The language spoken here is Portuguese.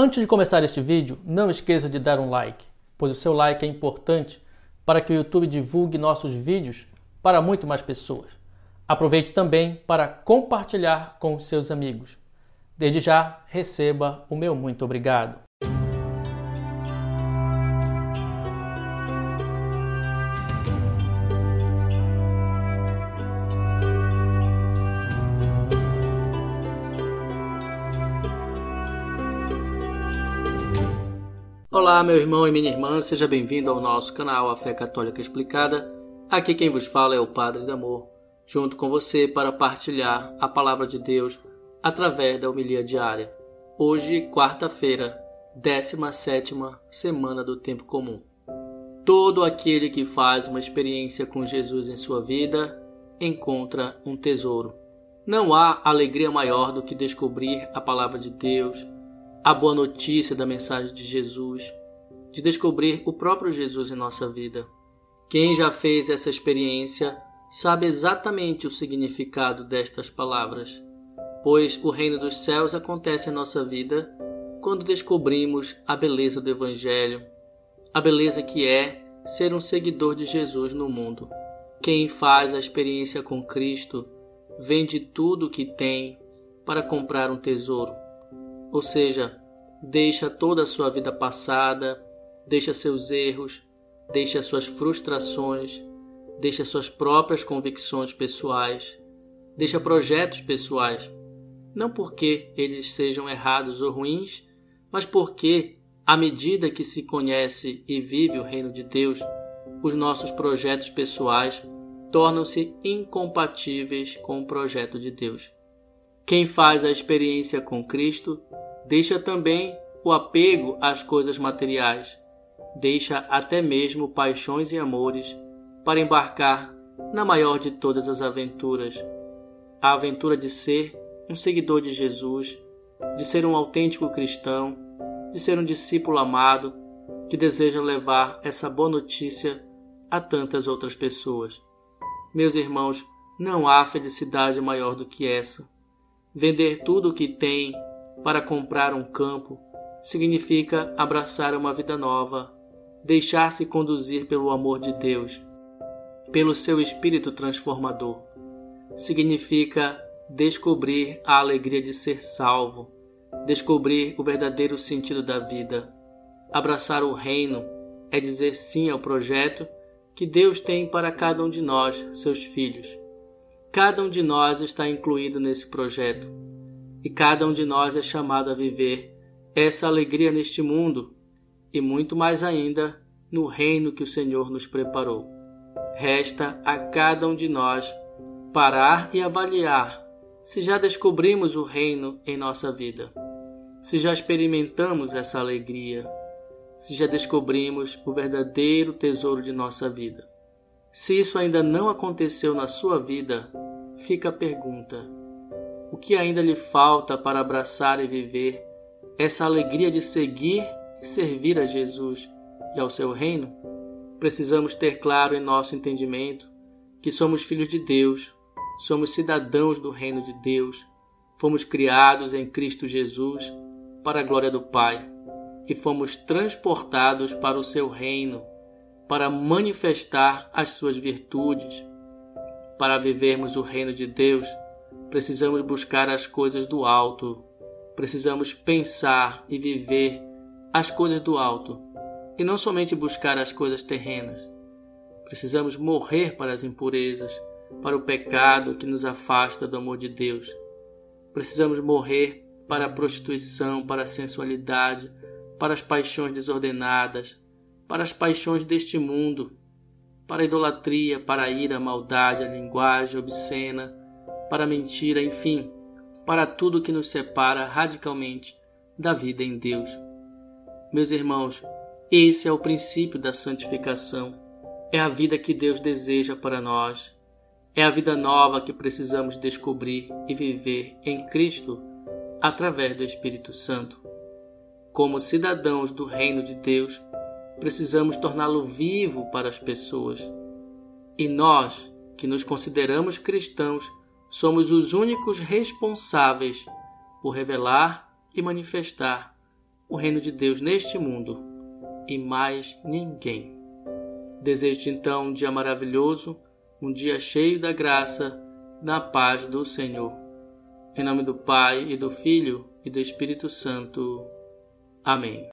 Antes de começar este vídeo, não esqueça de dar um like, pois o seu like é importante para que o YouTube divulgue nossos vídeos para muito mais pessoas. Aproveite também para compartilhar com seus amigos. Desde já, receba o meu muito obrigado. Olá, meu irmão e minha irmã, seja bem-vindo ao nosso canal A Fé Católica Explicada. Aqui quem vos fala é o Padre de Amor, junto com você para partilhar a palavra de Deus através da homilia diária. Hoje, quarta-feira, 17 semana do tempo comum. Todo aquele que faz uma experiência com Jesus em sua vida encontra um tesouro. Não há alegria maior do que descobrir a palavra de Deus, a boa notícia da mensagem de Jesus, de descobrir o próprio Jesus em nossa vida. Quem já fez essa experiência sabe exatamente o significado destas palavras, pois o reino dos céus acontece em nossa vida quando descobrimos a beleza do Evangelho, a beleza que é ser um seguidor de Jesus no mundo. Quem faz a experiência com Cristo vende tudo o que tem para comprar um tesouro, ou seja, deixa toda a sua vida passada, deixa seus erros, deixa suas frustrações, deixa suas próprias convicções pessoais, deixa projetos pessoais, não porque eles sejam errados ou ruins, mas porque, à medida que se conhece e vive o reino de Deus, os nossos projetos pessoais tornam-se incompatíveis com o projeto de Deus. Quem faz a experiência com Cristo deixa também o apego às coisas materiais, deixa até mesmo paixões e amores para embarcar na maior de todas as aventuras, a aventura de ser um seguidor de Jesus, de ser um autêntico cristão, de ser um discípulo amado que deseja levar essa boa notícia a tantas outras pessoas. Meus irmãos, não há felicidade maior do que essa. Vender tudo o que tem para comprar um campo significa abraçar uma vida nova, deixar-se conduzir pelo amor de Deus, pelo seu espírito transformador. Significa descobrir a alegria de ser salvo, descobrir o verdadeiro sentido da vida. Abraçar o reino é dizer sim ao projeto que Deus tem para cada um de nós, seus filhos. Cada um de nós está incluído nesse projeto e cada um de nós é chamado a viver essa alegria neste mundo e muito mais ainda no reino que o Senhor nos preparou. Resta a cada um de nós parar e avaliar se já descobrimos o reino em nossa vida, se já experimentamos essa alegria, se já descobrimos o verdadeiro tesouro de nossa vida. Se isso ainda não aconteceu na sua vida, fica a pergunta: o que ainda lhe falta para abraçar e viver essa alegria de seguir e servir a Jesus e ao seu reino, precisamos ter claro em nosso entendimento que somos filhos de Deus, somos cidadãos do reino de Deus, fomos criados em Cristo Jesus para a glória do Pai e fomos transportados para o seu reino para manifestar as suas virtudes. Para vivermos o reino de Deus, precisamos buscar as coisas do alto, precisamos pensar e viver as coisas do alto e não somente buscar as coisas terrenas. Precisamos morrer para as impurezas, para o pecado que nos afasta do amor de Deus. Precisamos morrer para a prostituição, para a sensualidade, para as paixões desordenadas, para as paixões deste mundo, para a idolatria, para a ira, a maldade, a linguagem obscena, para a mentira, enfim, para tudo que nos separa radicalmente da vida em Deus. Meus irmãos, esse é o princípio da santificação. É a vida que Deus deseja para nós. É a vida nova que precisamos descobrir e viver em Cristo através do Espírito Santo. Como cidadãos do reino de Deus, precisamos torná-lo vivo para as pessoas. E nós, que nos consideramos cristãos, somos os únicos responsáveis por revelar e manifestar o reino de Deus neste mundo e mais ninguém. Desejo-te então um dia maravilhoso, um dia cheio da graça, da paz do Senhor. Em nome do Pai e do Filho e do Espírito Santo. Amém.